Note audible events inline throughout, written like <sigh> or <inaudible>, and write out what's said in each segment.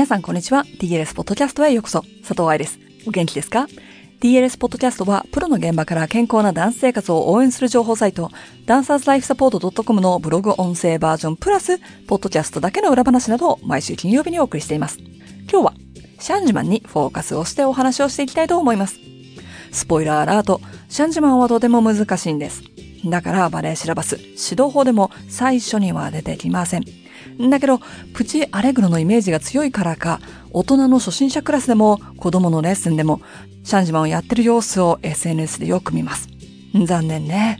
皆さんこんにちは。DLS ポッドキャストへようこそ。佐藤愛です。お元気ですか？DLS ポッドキャストは、プロの現場から健康なダンス生活を応援する情報サイト、ダンサーズライフサポート .com のブログ音声バージョンプラス、ポッドキャストだけの裏話などを毎週金曜日にお送りしています。今日は、シャンジマンにフォーカスをしてお話をしていきたいと思います。スポイラーアラート、シャンジマンはとても難しいんです。だからバレエシラバス、指導法でも最初には出てきません。だけど、プチアレグロのイメージが強いからか、大人の初心者クラスでも子供のレッスンでも、シャンジマンをやってる様子を SNS でよく見ます。残念ね。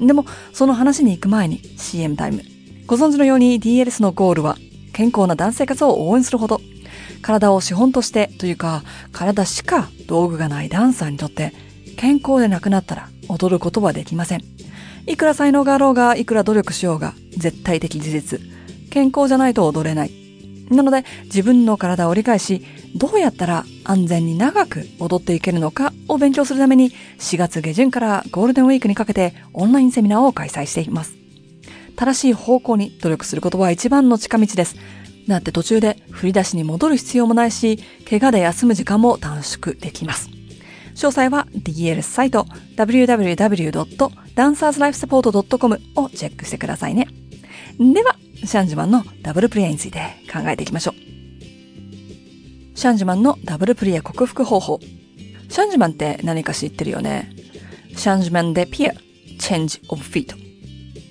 でも、その話に行く前に CM タイム。ご存知のように DLS のゴールは、健康な男性活動を応援するほど、体を資本としてというか、体しか道具がないダンサーにとって、健康でなくなったら踊ることはできません。いくら才能があろうが、いくら努力しようが、絶対的事実。健康じゃないと踊れない。なので自分の体を理解し、どうやったら安全に長く踊っていけるのかを勉強するために4月下旬からゴールデンウィークにかけてオンラインセミナーを開催しています。正しい方向に努力することは一番の近道です。だって途中で振り出しに戻る必要もないし、怪我で休む時間も短縮できます。詳細は DLS サイト www.dancerslifesupport.com をチェックしてくださいね。では、シャンジュマンのダブルプリエについて考えていきましょう。シャンジュマンのダブルプリエ克服方法。シャンジュマンって何か知ってるよね？シャンジュマンでピア、チェンジオブフィート。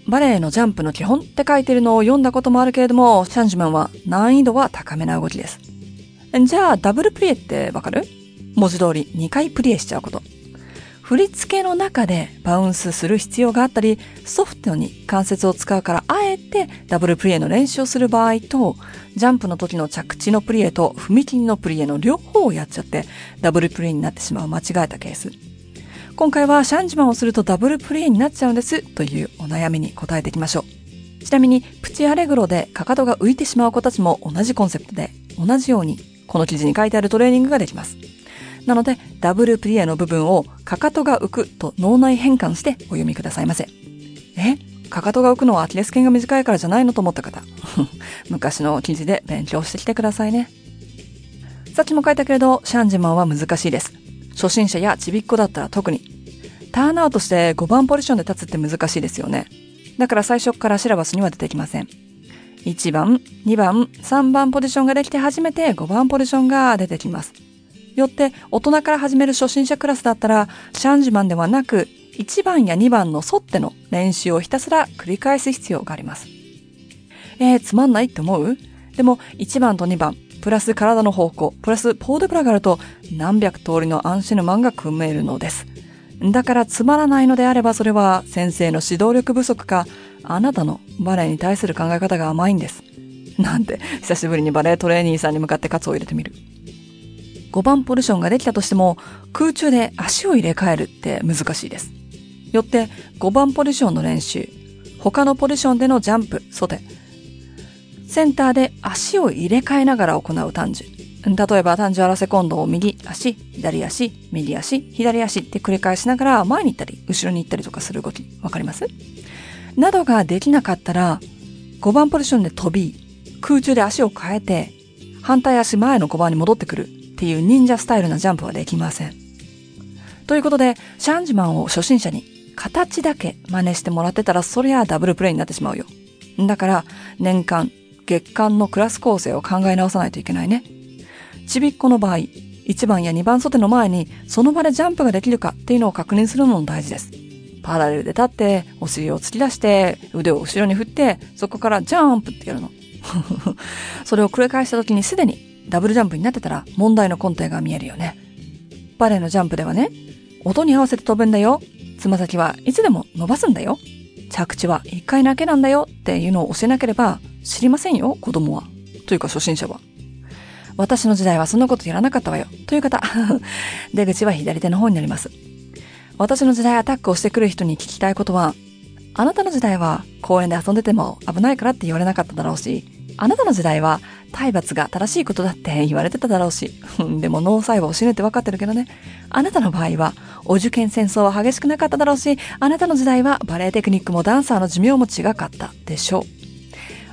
バレエのジャンプの基本って書いてるのを読んだこともあるけれども、シャンジュマンは難易度は高めな動きです。じゃあ、ダブルプリエってわかる？文字通り2回プリエしちゃうこと。振り付けの中でバウンスする必要があったり、ソフトに関節を使うからあえてダブルプリエの練習をする場合と、ジャンプの時の着地のプリエと踏み切りのプリエの両方をやっちゃって、ダブルプリエになってしまう間違えたケース。今回はシャンジマンをするとダブルプリエになっちゃうんですというお悩みに答えていきましょう。ちなみに、プチアレグロでかかとが浮いてしまう子たちも同じコンセプトで、同じようにこの記事に書いてあるトレーニングができます。なので、ダブルプリエの部分をかかとが浮くと脳内変換してお読みくださいませ。え？かかとが浮くのはアキレス腱が短いからじゃないのと思った方。<laughs> 昔の記事で勉強してきてくださいね。さっきも書いたけれど、シャンジマンは難しいです。初心者やちびっこだったら特に。ターンアウトして5番ポジションで立つって難しいですよね。だから最初からシラバスには出てきません。1番、2番、3番ポジションができて初めて5番ポジションが出てきます。よって大人から始める初心者クラスだったらシャンジマンではなく1番や2番の沿っての練習をひたすら繰り返す必要があります。えー、つまんないって思う？でも1番と2番、プラス体の方向、プラスポーデブラがあると何百通りのアンシェヌマンが組めるのです。だからつまらないのであればそれは先生の指導力不足か、あなたのバレエに対する考え方が甘いんです。なんて久しぶりにバレエトレーニーさんに向かってカツを入れてみる。5番ポジションができたとしても空中で足を入れ替えるって難しいです。よって5番ポジションの練習、他のポジションでのジャンプ、袖、センターで足を入れ替えながら行う単樹。例えば単樹アラセコンドを右足、左足、右足、左足って繰り返しながら前に行ったり、後ろに行ったりとかする動き、わかります？などができなかったら、5番ポジションで飛び、空中で足を変えて、反対足前の5番に戻ってくるっていう忍者スタイルなジャンプはできません。ということで、シャンジマンを初心者に形だけ真似してもらってたらそりゃダブルプレイになってしまうよ。だから、年間、月間のクラス構成を考え直さないといけないね。ちびっこの場合、1番や2番袖の前にその場でジャンプができるかっていうのを確認するのも大事です。パラレルで立って、お尻を突き出して、腕を後ろに振って、そこからジャンプってやるの。<laughs> それを繰り返した時にすでにダブルジャンプになってたら問題の根底が見えるよね。バレエのジャンプではね、音に合わせて飛ぶんだよ。つま先はいつでも伸ばすんだよ。着地は一回だけなんだよっていうのを教えなければ知りませんよ、子供は。というか初心者は。私の時代はそんなことやらなかったわよ。という方、<laughs> 出口は左手の方になります。私の時代アタックをしてくる人に聞きたいことは、あなたの時代は公園で遊んでても危ないからって言われなかっただろうし、あなたの時代は体罰が正しいことだって <laughs> 言われてただろうし、<laughs> でも脳細胞死ぬって分かってるけどね。あなたの場合は、お受験戦争は激しくなかっただろうし、あなたの時代はバレエテクニックもダンサーの寿命も違かったでしょう。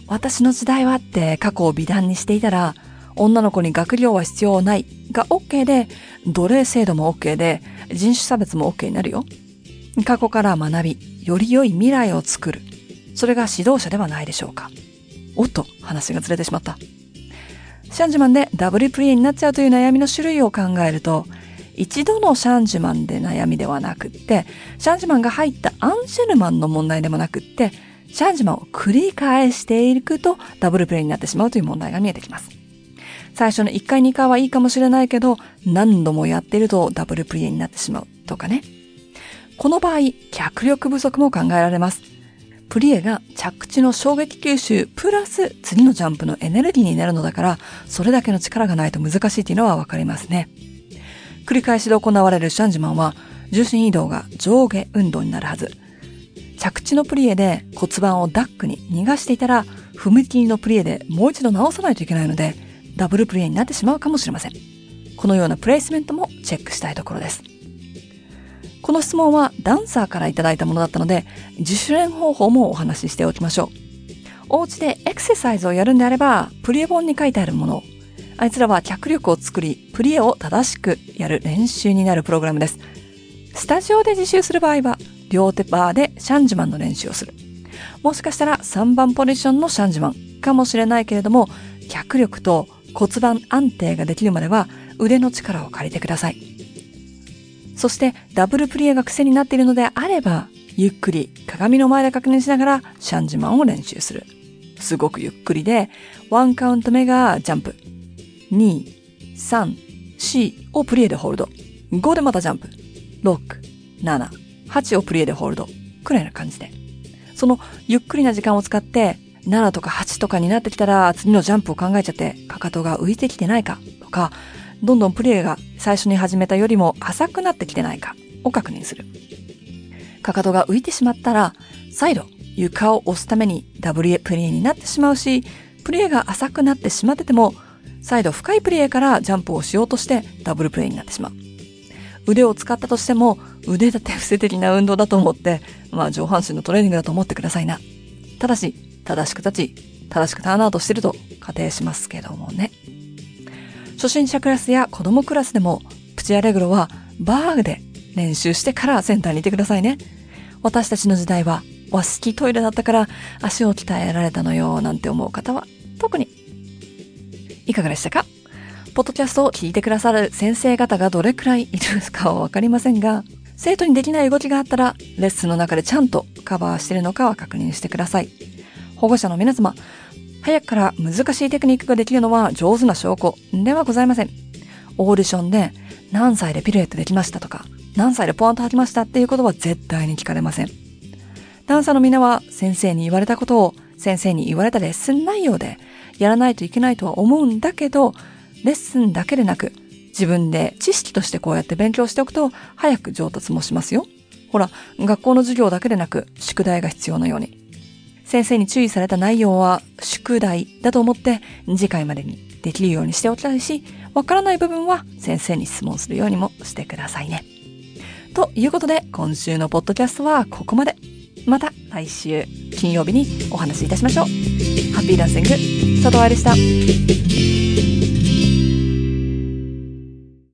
私の時代はって過去を美談にしていたら、女の子に学業は必要ないが OK で、奴隷制度も OK で、人種差別も OK になるよ。過去から学び、より良い未来を作る。それが指導者ではないでしょうか。おっと、話がずれてしまった。シャンジュマンでダブルプレイになっちゃうという悩みの種類を考えると、一度のシャンジュマンで悩みではなくって、シャンジュマンが入ったアンシェルマンの問題でもなくって、シャンジュマンを繰り返していくとダブルプレイになってしまうという問題が見えてきます。最初の1回2回はいいかもしれないけど、何度もやっているとダブルプレイになってしまうとかね。この場合、脚力不足も考えられます。プリエが着地の衝撃吸収プラス次のジャンプのエネルギーになるのだから、それだけの力がないと難しいというのはわかりますね。繰り返しで行われるシャンジマンは、重心移動が上下運動になるはず。着地のプリエで骨盤をダックに逃がしていたら、踏切のプリエでもう一度直さないといけないので、ダブルプリエになってしまうかもしれません。このようなプレイスメントもチェックしたいところです。この質問はダンサーからいただいたものだったので、自主練方法もお話ししておきましょう。お家でエクササイズをやるんであれば、プリエ本に書いてあるもの、あいつらは脚力を作り、プリエを正しくやる練習になるプログラムです。スタジオで自習する場合は、両手バーでシャンジマンの練習をする。もしかしたら3番ポジションのシャンジマンかもしれないけれども、脚力と骨盤安定ができるまでは腕の力を借りてください。そしてダブルプリエが癖になっているのであれば、ゆっくり鏡の前で確認しながらシャンジマンを練習する。すごくゆっくりで、ワンカウント目がジャンプ。2、3、4をプリエでホールド。5でまたジャンプ。6、7、8をプリエでホールド。くらいな感じで。そのゆっくりな時間を使って、7とか8とかになってきたら、次のジャンプを考えちゃって、かかとが浮いてきてないかとか、どんどんプレイが最初に始めたよりも浅くなってきてないかを確認する。かかとが浮いてしまったら、再度床を押すためにダブルプレイになってしまうし、プレイが浅くなってしまってても、再度深いプレイからジャンプをしようとしてダブルプレイになってしまう。腕を使ったとしても、腕立て伏せ的な運動だと思って、まあ上半身のトレーニングだと思ってくださいな。ただし、正しく立ち、正しくターンアウトしてると仮定しますけどもね。初心者クラスや子供クラスでも、プチアレグロはバーグで練習してからセンターにいてくださいね。私たちの時代は和式トイレだったから足を鍛えられたのよなんて思う方は特に。いかがでしたか？ポッドキャストを聞いてくださる先生方がどれくらいいるかはわかりませんが、生徒にできない動きがあったら、レッスンの中でちゃんとカバーしているのかは確認してください。保護者の皆様、早くから難しいテクニックができるのは上手な証拠ではございません。オーディションで何歳でピルエットできましたとか、何歳でポワンと吐きましたっていうことは絶対に聞かれません。ダンサーのみんなは先生に言われたことを先生に言われたレッスン内容でやらないといけないとは思うんだけど、レッスンだけでなく、自分で知識としてこうやって勉強しておくと、早く上達もしますよ。ほら、学校の授業だけでなく、宿題が必要なように。先生に注意された内容は宿題だと思って次回までにできるようにしておきたいし、わからない部分は先生に質問するようにもしてくださいね。ということで、今週のポッドキャストはここまで。また来週金曜日にお話しいたしましょう。ハッピーダンシング、佐藤愛でした。